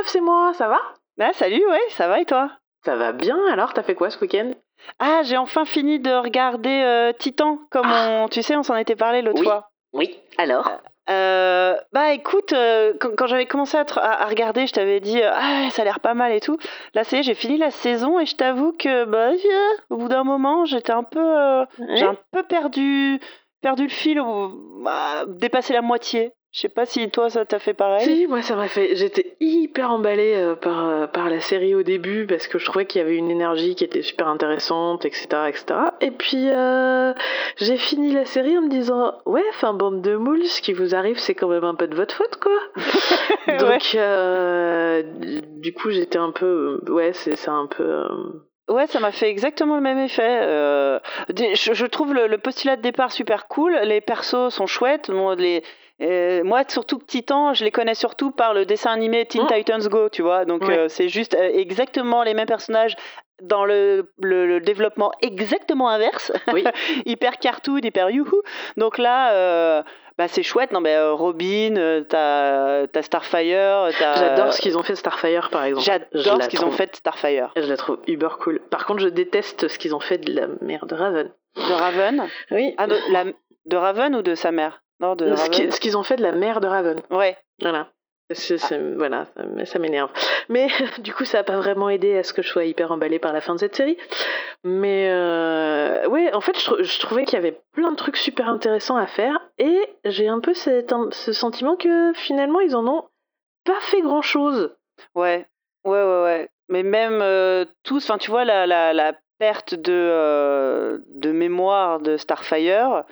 Meuf, c'est moi, ça va? Ah, salut, ouais, ça va et toi? Ça va bien, alors t'as fait quoi ce week-end? Ah, j'ai enfin fini de regarder euh, Titan, comme Ah. on, tu sais, on s'en était parlé l'autre Oui. fois. Oui, alors? Euh, bah écoute, euh, quand, quand j'avais commencé à, te- à- à regarder, je t'avais dit euh, ah ça a l'air pas mal et tout. Là c'est j'ai fini la saison et je t'avoue que bah euh, au bout d'un moment j'étais un peu euh, j'ai un peu perdu perdu le fil, bah, dépassé la moitié. Je sais pas si toi ça t'a fait pareil. Si, moi ça m'a fait. J'étais hyper emballée euh, par, euh, par la série au début parce que je trouvais qu'il y avait une énergie qui était super intéressante, etc. etc. Et puis euh, j'ai fini la série en me disant Ouais, enfin, bande de moules, ce qui vous arrive, c'est quand même un peu de votre faute, quoi. Donc, du coup, j'étais un peu. Ouais, c'est c'est un peu. Ouais, ça m'a fait exactement le même effet. Euh, je, je trouve le, le postulat de départ super cool. Les persos sont chouettes. Bon, les, euh, moi, surtout que Titan, je les connais surtout par le dessin animé Teen Mm. Titans Go, tu vois. Donc, Ouais. euh, c'est juste exactement les mêmes personnages dans le, le- le développement exactement inverse. Oui. hyper cartoon, hyper youhou. Donc là, euh, bah, c'est chouette. Non, mais euh, Robin, euh, t'as Starfire. t'as- J'adore ce qu'ils ont fait de Starfire, par exemple. J'adore ce qu'ils ont fait de Starfire. Je la trouve uber cool. Par contre, je déteste ce qu'ils ont fait de la mère de Raven. De Raven. Oui. Ah, de, la, de Raven ou de sa mère? Non, de ce qu'ils ont fait de la mère de Raven. Ouais. Voilà. C'est- c'est- Voilà, ça, m'énerve. Mais du coup, ça n'a pas vraiment aidé à ce que je sois hyper emballée par la fin de cette série. Mais euh, ouais, en fait, je, trou- je trouvais qu'il y avait plein de trucs super intéressants à faire. Et j'ai un peu cet- ce sentiment que finalement, ils en ont pas fait grand-chose. Ouais. Ouais, ouais, ouais. Mais même euh, tous, enfin, tu vois, la, la, la perte de, euh, de mémoire de Starfire,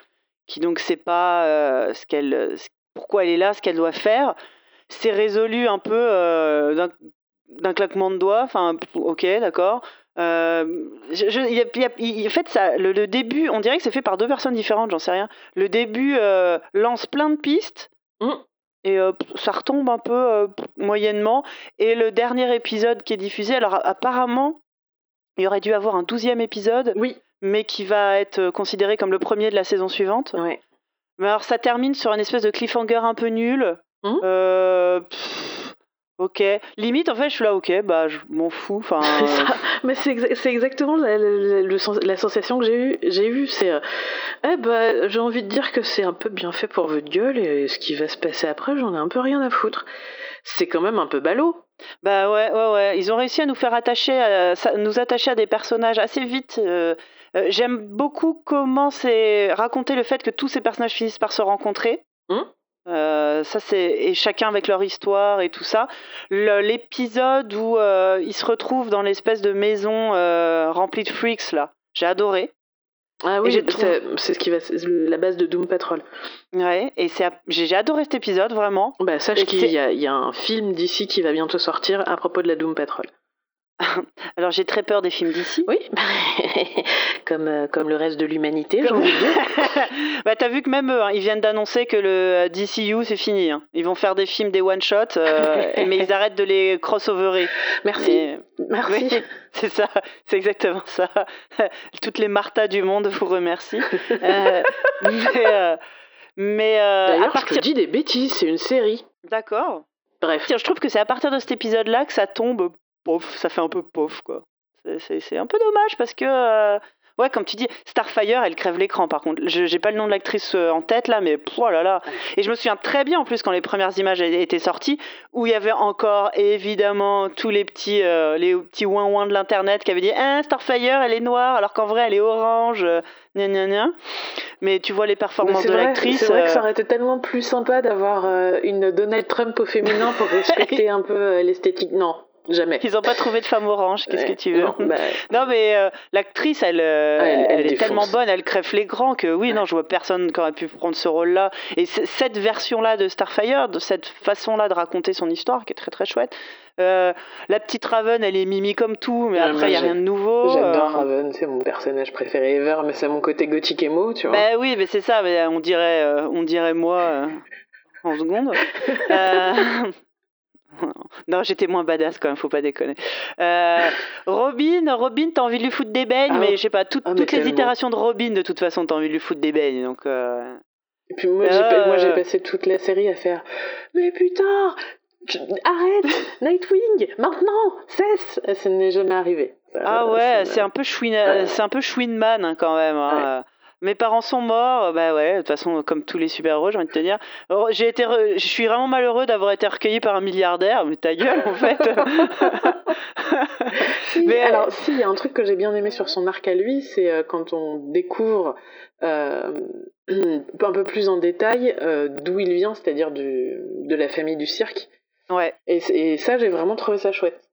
qui donc sait pas euh, ce qu'elle, pourquoi elle est là, ce qu'elle doit faire, c'est résolu un peu euh, d'un- d'un claquement de doigts. Enfin, ok, d'accord. Euh, je- je- il y a- il y a- il- en fait, ça, le, le début, on dirait que c'est fait par deux personnes différentes, j'en sais rien. Le début euh, lance plein de pistes. Mm. Et euh, ça retombe un peu moyennement. Et le dernier épisode qui est diffusé, alors apparemment, il y aurait dû avoir un douzième épisode, Oui. mais qui va être considéré comme le premier de la saison suivante. Ouais. Mais alors ça termine sur une espèce de cliffhanger un peu nul. Mhm. Euh, pff, ok. Limite, en fait, je suis là, ok, bah je m'en fous. Enfin, C'est ça. Mais c'est exa- c'est exactement la, la- le sens- la sensation que j'ai eue. J'ai eu, c'est, euh, eh ben, j'ai envie de dire que c'est un peu bien fait pour votre gueule et ce qui va se passer après, j'en ai un peu rien à foutre. C'est quand même un peu ballot. Bah ouais, ouais, ouais. Ils ont réussi à nous faire attacher, à, nous attacher à des personnages assez vite. euh, euh, J'aime beaucoup comment c'est raconter le fait que tous ces personnages finissent par se rencontrer. Hum. Euh, ça c'est et chacun avec leur histoire et tout ça. L'épisode où euh, ils se retrouvent dans l'espèce de maison euh, remplie de freaks là, j'ai adoré. Ah oui, j'ai c'est ce qui va, la base de Doom Patrol. Ouais, et c'est j'ai adoré cet épisode vraiment. Bah, sache qu'il y y a un film d'ici qui va bientôt sortir à propos de la Doom Patrol. Alors j'ai très peur des films d'ici. Oui, comme, euh, comme le reste de l'humanité, j'ai envie de dire. bah, t'as vu que même eux, hein, ils viennent d'annoncer que le euh, DCU c'est fini. hein. Ils vont faire des films, des one-shots, euh, mais ils arrêtent de les crossoverer. Merci, Et- merci. Oui, c'est ça, c'est exactement ça. Toutes les Martha du monde vous remercient. Euh, mais euh, mais euh, à D'ailleurs, je partir... te dis des bêtises, c'est une série. D'accord. Bref. Tiens, Je trouve que c'est à partir de cet épisode-là que ça tombe, pauvre, ça fait un peu pauvre, quoi. C'est- un peu dommage parce que, euh, ouais, comme tu dis, Starfire, elle crève l'écran par contre. Je J'ai pas le nom de l'actrice euh, en tête là, mais oh là là. Et je me souviens très bien en plus quand les premières images étaient sorties, où il y avait encore évidemment tous les petits, euh, les petits ouin-ouin de l'internet qui avaient dit Ah, Starfire, elle est noire, alors qu'en vrai elle est orange, euh, gna gna gna. Mais tu vois les performances de l'actrice. c'est vrai que ça aurait été tellement plus sympa d'avoir une Donald Trump au féminin pour respecter un peu l'esthétique. Non, jamais. Ils ont pas trouvé de femme orange, qu'est-ce que tu veux non, bah, Non, mais euh, l'actrice, elle, euh, elle- elle, elle est tellement bonne, elle crève l'écran que oui, Ouais. non, je vois personne qui aurait pu prendre ce rôle-là. Et cette version-là de Starfire, de cette façon-là de raconter son histoire, qui est très très chouette. Euh, la petite Raven, elle est mimi comme tout, mais Ouais, après, il n'y a rien de nouveau. J'adore. Raven, c'est mon personnage préféré ever, mais c'est mon côté gothique emo, tu vois. Ben oui, mais c'est ça, mais on dirait, on dirait moi en seconde. Non, j'étais moins badass quand même, faut pas déconner. Euh, Robin, Robin, t'as envie de lui foutre des beignes, Ah, mais je sais pas, tout- ah, toutes les itérations de Robin, de toute façon, t'as envie de lui foutre des beignes. Donc, euh, Et puis moi, j'ai Euh. moi, j'ai passé toute la série à faire Mais putain, arrête, Nightwing, maintenant, cesse. Ça n'est jamais arrivé. Ah ouais, c'est un peu chouin, c'est un peu hein, quand même. Hein. Mes parents sont morts, bah ouais, de toute façon, comme tous les super-héros, j'ai envie de te dire. J'ai été, je suis vraiment malheureux d'avoir été recueilli par un milliardaire, mais ta gueule, en fait. mais alors, si, il y a un truc que j'ai bien aimé sur son arc à lui, c'est euh, quand on découvre euh, un peu plus en détail euh, d'où il vient, c'est-à-dire de la famille du cirque. Ouais. et ça, j'ai vraiment trouvé ça chouette.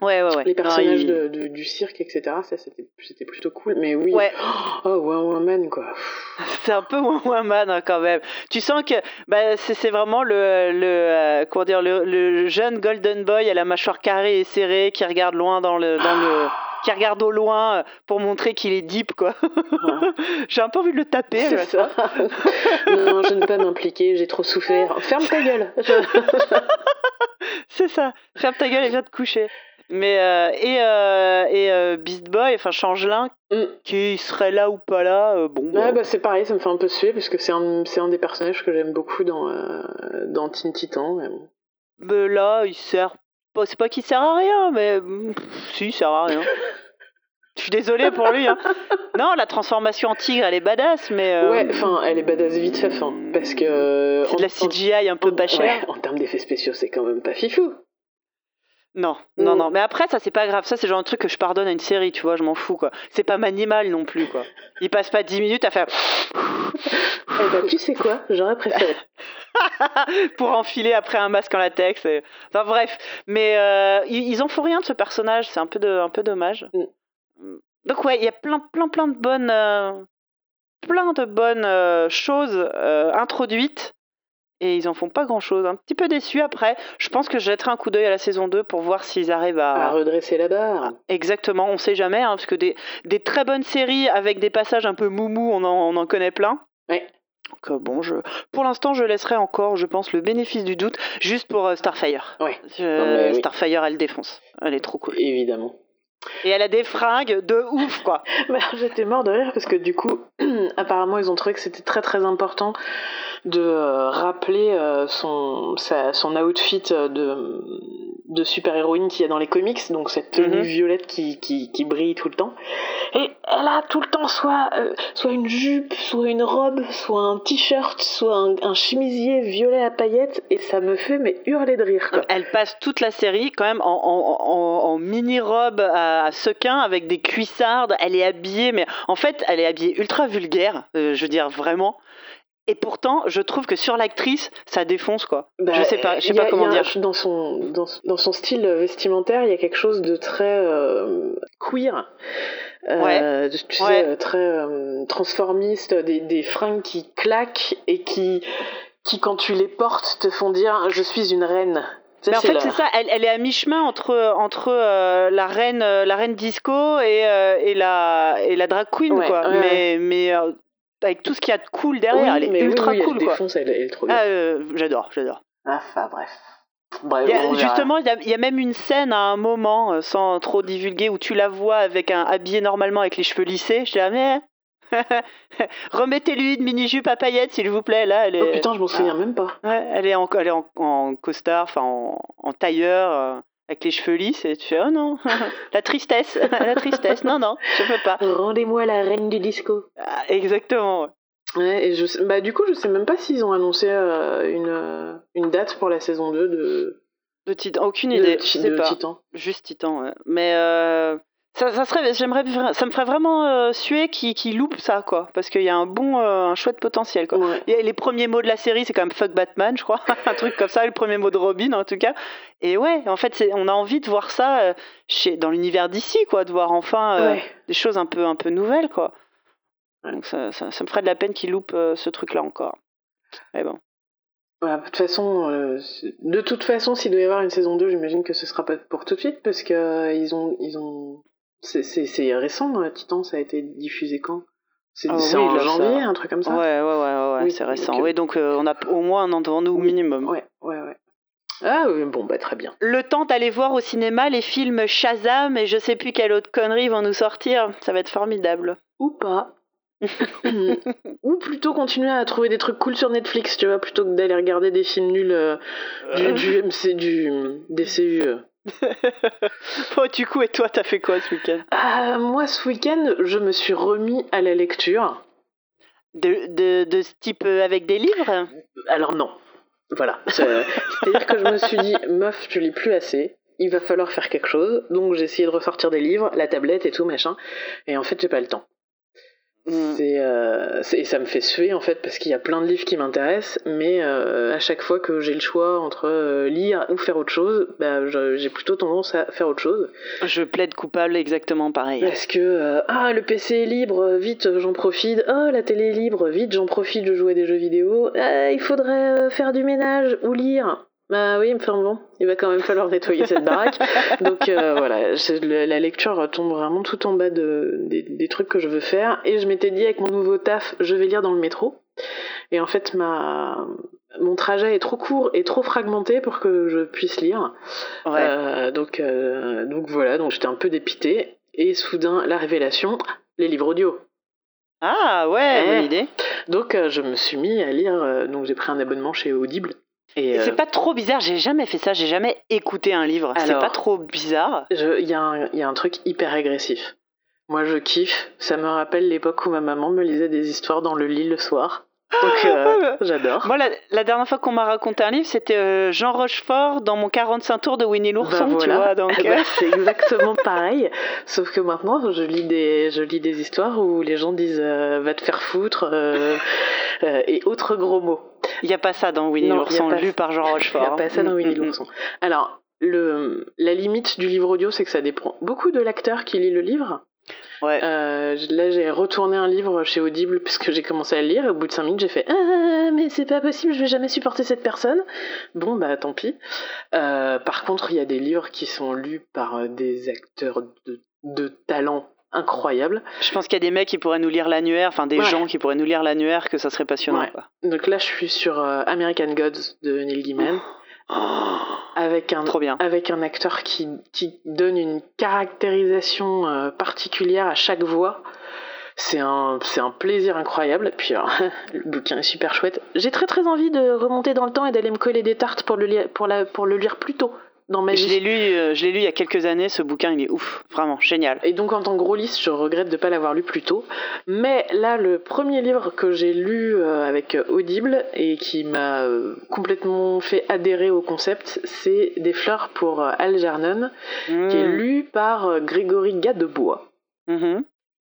Ouais, ouais, ouais. Les personnages de, du cirque, etc. Ça, c'était plutôt cool. Mais oui. Ouais. Oh, One Man, quoi. c'est un peu One Man, hein, quand même. Tu sens que bah, c'est vraiment le, le, euh, comment dire, le, le, jeune Golden Boy à la mâchoire carrée et serrée qui regarde loin dans le. Dans le qui regarde au loin euh, pour montrer qu'il est deep, quoi. j'ai un peu envie de le taper. C'est ça. non, je ne peux pas m'impliquer, j'ai trop souffert. Ferme ta gueule. c'est ça. Ferme ta gueule et viens te coucher. Mais euh, et euh, et euh, Beast Boy, enfin Changelin, mm. qui serait là ou pas là, bon. Ouais, bah, c'est pareil, ça me fait un peu suer parce que c'est un, c'est un des personnages que j'aime beaucoup dans dans Teen Titan. Mais... là, il sert c'est pas qu'il sert à rien, mais si, il sert à rien. Je suis désolée pour lui. Hein. Non, la transformation en tigre, elle est badass, mais. Ouais, enfin, elle est badass vite fait, fin, parce que. C'est de la CGI un peu pas cher. en termes d'effets spéciaux, c'est quand même pas fifou. Non, non, mm. non. Mais après, ça, c'est pas grave. Ça, c'est genre un truc que je pardonne à une série, tu vois, je m'en fous, quoi. C'est pas Manimal non plus, quoi. Il passe pas 10 minutes à faire. eh ben, tu sais quoi? J'aurais préféré. Pour enfiler après un masque en latex. Et... Enfin, bref. Mais euh, ils, en font rien de ce personnage. C'est un peu, de, un peu dommage. Mm. Donc, ouais, il y a plein, plein, plein de bonnes. Euh, plein de bonnes euh, choses introduites et ils en font pas grand chose. Un petit peu déçu après. Je pense que je jetterai un coup d'œil à la saison 2 pour voir s'ils arrivent à... à redresser la barre. Exactement, on sait jamais, hein, parce que des, des, très bonnes séries avec des passages un peu moumou, on en, on en connaît plein. Ouais. Donc euh, bon, je, pour l'instant, je laisserai encore, je pense, le bénéfice du doute, juste pour euh, Starfire. Ouais. Starfire, elle défonce. Elle est trop cool. Évidemment. Et elle a des fringues de ouf, quoi. J'étais mort de rire parce que du coup, apparemment, ils ont trouvé que c'était très très important de euh, rappeler son, son outfit de, de super-héroïne qu'il y a dans les comics, donc cette tenue mhm. violette qui, qui, qui, brille tout le temps. Et elle a tout le temps soit, euh, soit une jupe, soit une robe, soit un t-shirt, soit un, chemisier violet à paillettes, et ça me fait mais hurler de rire. Elle passe toute la série quand même en, en, en, mini-robe à, sequin avec des cuissardes, elle est habillée, mais en fait elle est habillée ultra vulgaire, je veux dire vraiment. Et pourtant, je trouve que sur l'actrice, ça défonce quoi. Bah, je sais pas, je sais pas comment dire. Dans son, dans, son style vestimentaire, il y a quelque chose de très euh, queer. Euh, tu sais, très euh, transformiste, des, des, fringues qui claquent et qui, qui, quand tu les portes, te font dire Je suis une reine. mais en fait, c'est ça, elle, elle, est à mi-chemin entre, entre la, reine, la reine disco et, et, la, et la drag queen, quoi. mais, mais avec tout ce qu'il y a de cool derrière, elle est ultra cool. Elle défonce, elle, est trop bien. Ah, euh, j'adore, j'adore. Enfin bref. justement, il y, a, même une scène à un moment, euh, sans trop divulguer, où tu la vois avec un habillé normalement avec les cheveux lissés. Je dis ah mais remettez-lui une mini jupe à paillettes s'il vous plaît. Là, elle est. Oh putain, je m'en souviens même pas. Ouais, elle est en, elle est en, costard, enfin en, en, tailleur. Avec les cheveux lisses et tu fais oh non la tristesse la tristesse. Non non je peux pas. Rendez-moi la reine du disco. Ah, exactement ouais. Et je bah du coup je sais même pas s'ils ont annoncé euh, une euh, une date pour la saison 2 de de Titan aucune idée de, je sais pas. Titan. Juste Titan ouais. Mais euh, ça, ça, serait, j'aimerais, ça me ferait vraiment euh, suer qui, qui loupe ça, quoi. Parce qu'il y a un bon, euh, un chouette potentiel, quoi. les premiers mots de la série, c'est quand même fuck Batman, je crois. un truc comme ça, le premier mot de Robin, en tout cas. Et ouais, en fait, on a envie de voir ça euh, chez, dans l'univers d'ici, quoi. De voir enfin des choses un peu, un peu nouvelles, quoi. Donc ça, ça, me ferait de la peine qu'il loupe ce truc-là encore. Mais bon. de toute façon, de toute façon, s'il doit y avoir une saison 2, j'imagine que ce sera pas pour tout de suite parce que ils ont, ils ont c'est récent, Titan, ça a été diffusé quand? C'est ah en janvier, un truc comme ça? Ouais, ouais, ouais, ouais c'est récent. Donc, oui, donc euh, on a au moins un an devant nous au minimum. Ouais, ouais, ouais. Ah oui, bon, bah très bien. Le temps d'aller voir au cinéma les films Shazam et je sais plus quelle autre connerie vont nous sortir. Ça va être formidable. Ou pas. Ou plutôt continuer à trouver des trucs cool sur Netflix, tu vois, plutôt que d'aller regarder des films nuls euh, du, du MC, du DCU. euh. Bon, du coup, et toi, t'as fait quoi ce week-end? Ah, moi, ce week-end, je me suis remis à la lecture. de, de, de ce type euh, avec des livres? Alors non. Voilà. C'est- C'est-à-dire que je me suis dit, meuf, tu lis plus assez. Il va falloir faire quelque chose. Donc j'ai essayé de ressortir des livres, la tablette et tout, machin. Et en fait, j'ai pas le temps. Mm. C'est, euh, c'est- et ça me fait suer en fait parce qu'il y a plein de livres qui m'intéressent, mais euh, à chaque fois que j'ai le choix entre euh, lire ou faire autre chose, bah, je- j'ai plutôt tendance à faire autre chose. Je plaide coupable exactement pareil. Parce que ah le PC est libre, vite j'en profite. Oh la télé est libre, vite j'en profite de jouer à des jeux vidéo. Ah, il faudrait faire du ménage ou lire. Bah oui, enfin bon, il va quand même falloir nettoyer cette baraque. Donc euh, voilà, le- la lecture tombe vraiment tout en bas de, des, des trucs que je veux faire. Et je m'étais dit avec mon nouveau taf, je vais lire dans le métro. Et en fait, ma, mon trajet est trop court et trop fragmenté pour que je puisse lire. Ouais. Euh, donc, euh, donc voilà, donc j'étais un peu dépité. Et soudain, la révélation, les livres audio. Ah ouais, Eh. bonne idée. Donc euh, je me suis mis à lire, donc j'ai pris un abonnement chez Audible. Et Et euh, C'est pas trop bizarre, j'ai jamais fait ça, j'ai jamais écouté un livre. C'est pas trop bizarre. il y, a un- il y a un truc hyper agressif. Moi je kiffe, ça me rappelle l'époque où ma maman me lisait des histoires dans le lit le soir. Donc euh, j'adore. Moi, la, la dernière fois qu'on m'a raconté un livre, c'était euh, Jean Rochefort dans mon 45 tours de Winnie l'ourson, Bah, tu voilà. Donc, Eh ben, c'est exactement pareil, sauf que maintenant je lis des, je lis des histoires où les gens disent euh, va te faire foutre et autres gros mots. Il n'y a pas ça dans Winnie l'ourson, lu par Jean Il n'y Rochefort. a pas ça dans Winnie l'ourson. Alors, le, la limite du livre audio, c'est que ça dépend beaucoup de l'acteur qui lit le livre. Ouais. Euh, là, j'ai retourné un livre chez Audible puisque j'ai commencé à le lire et au bout de 5 minutes, j'ai fait Ah, mais c'est pas possible, je vais jamais supporter cette personne. Bon, bah tant pis. Euh, par contre, il y a des livres qui sont lus par euh, des acteurs de, de talent incroyable. Je pense qu'il y a des mecs qui pourraient nous lire l'annuaire, enfin des Ouais. gens qui pourraient nous lire l'annuaire, que ça serait passionnant. Ouais. Quoi. Donc là, je suis sur euh, American Gods de Neil Gaiman Oh, avec un trop bien. avec un acteur qui, qui donne une caractérisation euh, particulière à chaque voix. C'est un, c'est un plaisir incroyable. Puis, alors, le bouquin est super chouette. J'ai très très envie de remonter dans le temps et d'aller me coller des tartes pour le, lire, pour la, pour le lire plus tôt dans ma Je l'ai lu, euh, je l'ai lu il y a quelques années. Ce bouquin, il est ouf, vraiment génial. Et donc en tant que gros liste, je regrette de ne pas l'avoir lu plus tôt. Mais là, le premier livre que j'ai lu euh, avec euh, Audible et qui m'a euh, complètement fait adhérer au concept, c'est Des fleurs pour Algernon, qui est Mm. lu par Grégory Gadebois. Mhm.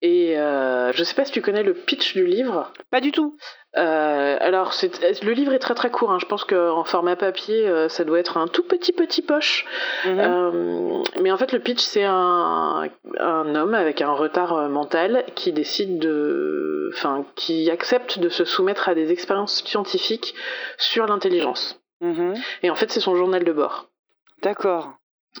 Et euh, je sais pas si tu connais le pitch du livre. Pas du tout. Euh, alors, le livre est très très court. hein. Je pense qu'en format papier, euh, ça doit être un tout petit petit poche. Mhm. Euh, mais en fait, le pitch, c'est un, un homme avec un retard mental qui décide de. Enfin, qui accepte de se soumettre à des expériences scientifiques sur l'intelligence. Mhm. Et en fait, c'est son journal de bord. D'accord.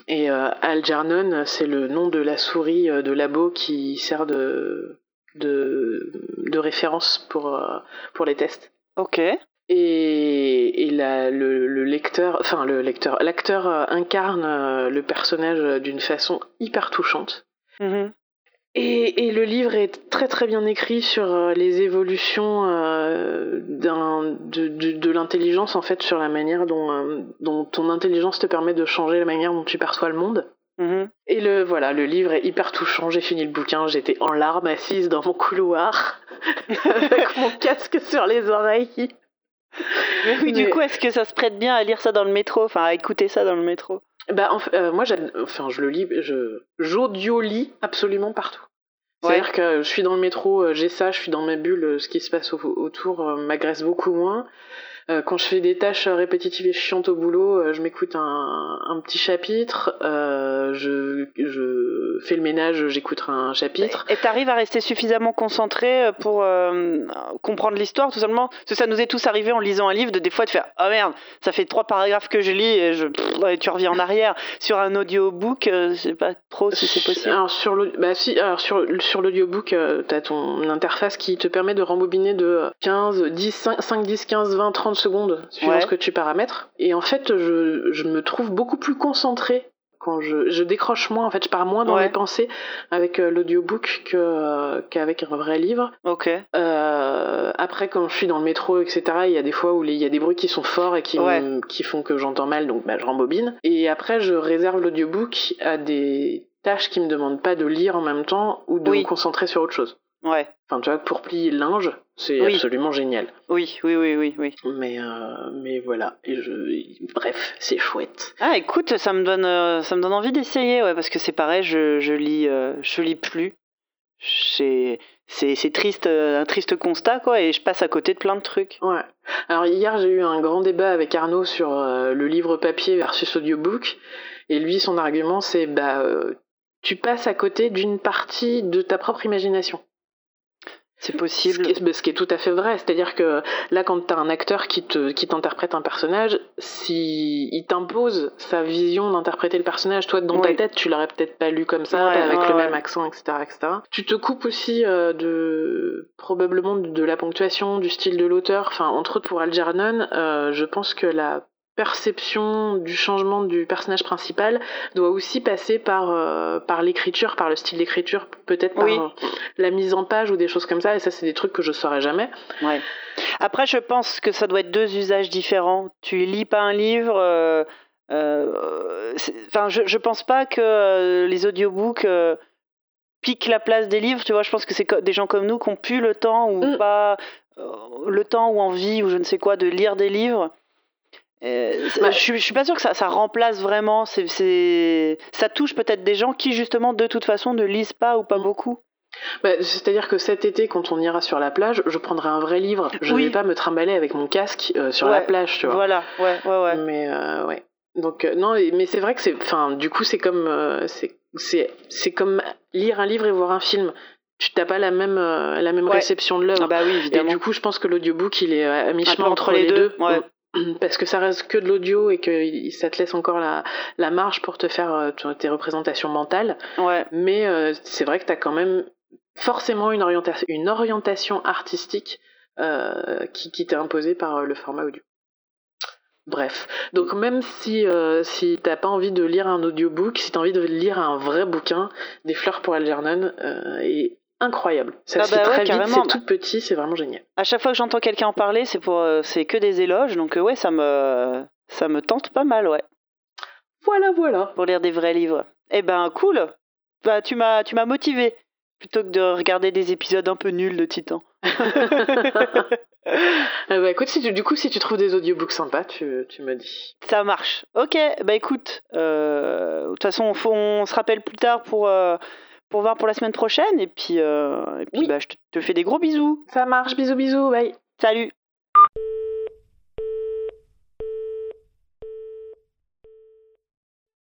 Et euh, Algernon, c'est le nom de la souris euh, de labo qui sert de, de, de référence pour, euh, pour les tests. Ok. Et, et la- le, le lecteur, enfin le lecteur, l'acteur incarne le personnage d'une façon hyper touchante. Mhm. Et, et le livre est très très bien écrit sur euh, les évolutions euh, de, de, de l'intelligence en fait, sur la manière dont, euh, dont ton intelligence te permet de changer la manière dont tu perçois le monde. Mhm. Et le voilà, le livre est hyper touchant. J'ai fini le bouquin, j'étais en larmes assise dans mon couloir avec mon casque sur les oreilles. Mais oui, du Mais- coup, est-ce que ça se prête bien à lire ça dans le métro? Enfin, à écouter ça dans le métro? Bah, en euh, moi, enfin, je le lis, je j'audio-lis absolument partout. C'est-à-dire que je suis dans le métro, euh, j'ai ça, je suis dans ma bulle, euh, ce qui se passe au- autour euh, m'agresse beaucoup moins. Quand je fais des tâches répétitives et chiantes au boulot, je m'écoute un, un petit chapitre. euh, je, je fais le ménage, j'écoute un chapitre. Et t'arrives à rester suffisamment concentré pour euh, comprendre l'histoire, tout simplement? Parce que ça nous est tous arrivé en lisant un livre, de des fois de faire Ah merde, ça fait trois paragraphes que je lis et, je, tu reviens en arrière. Sur un audiobook, je sais pas trop si c'est possible. Alors sur bah si, alors sur, sur l'audiobook, euh, t'as ton interface qui te permet de rembobiner de 15, 10, 5, 5, 10, 15, 20, 30 secondes, suivant Ouais. ce que tu paramètres. Et en fait, je, je me trouve beaucoup plus concentrée quand je, je décroche moins, en fait, je pars moins dans Ouais. mes pensées avec euh, l'audiobook que, euh, qu'avec un vrai livre. Ok. Euh, après, quand je suis dans le métro, etc., il y a des fois où il y a des bruits qui sont forts et qui, Ouais. me- qui font que j'entends mal, donc bah, je rembobine. Et après, je réserve l'audiobook à des tâches qui me demandent pas de lire en même temps ou de Oui. me concentrer sur autre chose. Ouais. Enfin, tu vois, pour plier le linge, c'est Oui. absolument génial. Oui, oui, oui, oui, oui. Mais, euh, mais voilà. Et je... Bref, c'est chouette. Ah, écoute, ça me donne, euh, ça me donne envie d'essayer, ouais, parce que c'est pareil, je, je lis, euh, je lis plus. C'est, c'est, triste, un triste constat, quoi, et je passe à côté de plein de trucs. Ouais. Alors hier, j'ai eu un grand débat avec Arnaud sur euh, le livre papier versus audiobook. Et lui, son argument, c'est bah, tu passes à côté d'une partie de ta propre imagination. C'est Ce possible. qui, est, ce qui est tout à fait vrai. C'est-à-dire que là, quand tu as un acteur qui, te, qui t'interprète un personnage, si il t'impose sa vision d'interpréter le personnage, toi, dans ta tête, tu l'aurais peut-être pas lu comme ça, Ouais, avec ouais, le ouais. même accent, etc., etc. Tu te coupes aussi euh, de probablement de, de la ponctuation, du style de l'auteur. Enfin, entre autres pour Algernon, euh, je pense que la perception du changement du personnage principal doit aussi passer par, euh, par l'écriture, par le style d'écriture, peut-être par Oui. euh, la mise en page ou des choses comme ça. Et ça, c'est des trucs que je saurais jamais. Ouais. Après, je pense que ça doit être deux usages différents. Tu lis pas un livre. euh, euh, Enfin, je, je pense pas que les audiobooks piquent la place des livres. Tu vois, je pense que c'est des gens comme nous qui ont plus le temps ou Mm. pas le temps ou envie ou je ne sais quoi de lire des livres. Euh, Bah, je, suis- je suis pas sûre que ça, ça remplace vraiment. C'est, ça touche peut-être des gens qui justement de toute façon ne lisent pas ou pas Mm. beaucoup. Bah, C'est-à-dire que cet été, quand on ira sur la plage, je prendrai un vrai livre. Je Oui. vais pas me trimballer avec mon casque euh, sur la plage, tu vois. Voilà, ouais, ouais, ouais. Mais euh, ouais. Donc non, et- mais c'est vrai que c'est, enfin, du coup, c'est comme, c'est, c'est, c'est comme lire un livre et voir un film. Tu t'as pas la même, la même Ouais. réception de l'œuvre. Ah bah oui, et évidemment. du coup, je pense que l'audiobook, il est à mi-chemin entre, les deux. ouais. Parce que ça reste que de l'audio et que ça te laisse encore la, la marge pour te faire euh, tes représentations mentales. Ouais. Mais euh, c'est vrai que tu as quand même forcément une, orientation une orientation artistique euh, qui, qui t'est imposée par le format audio. Bref, donc même si, euh, si t'as pas envie de lire un audiobook, si t'as envie de lire un vrai bouquin, Des fleurs pour Algernon euh, est incroyable. Ça Ah se bah fait ouais, très vite, c'est tout petit, c'est vraiment génial. À chaque fois que j'entends quelqu'un en parler, c'est pour, euh, c'est que des éloges, donc euh, ouais, ça me, ça me tente pas mal, ouais, Voilà, voilà. pour lire des vrais livres. Eh ben, cool. Bah, tu m'as, tu m'as motivé plutôt que de regarder des épisodes un peu nuls de Titan. Euh, bah, écoute, si tu- du coup, si tu trouves des audiobooks sympas, tu, tu me dis. Ça marche. Ok, bah écoute, euh, de toute façon, on, se rappelle plus tard pour, euh, pour voir pour la semaine prochaine, et puis, euh, et puis Oui. bah, je te- te fais des gros bisous. Ça marche, bisous, bisous, bye. Salut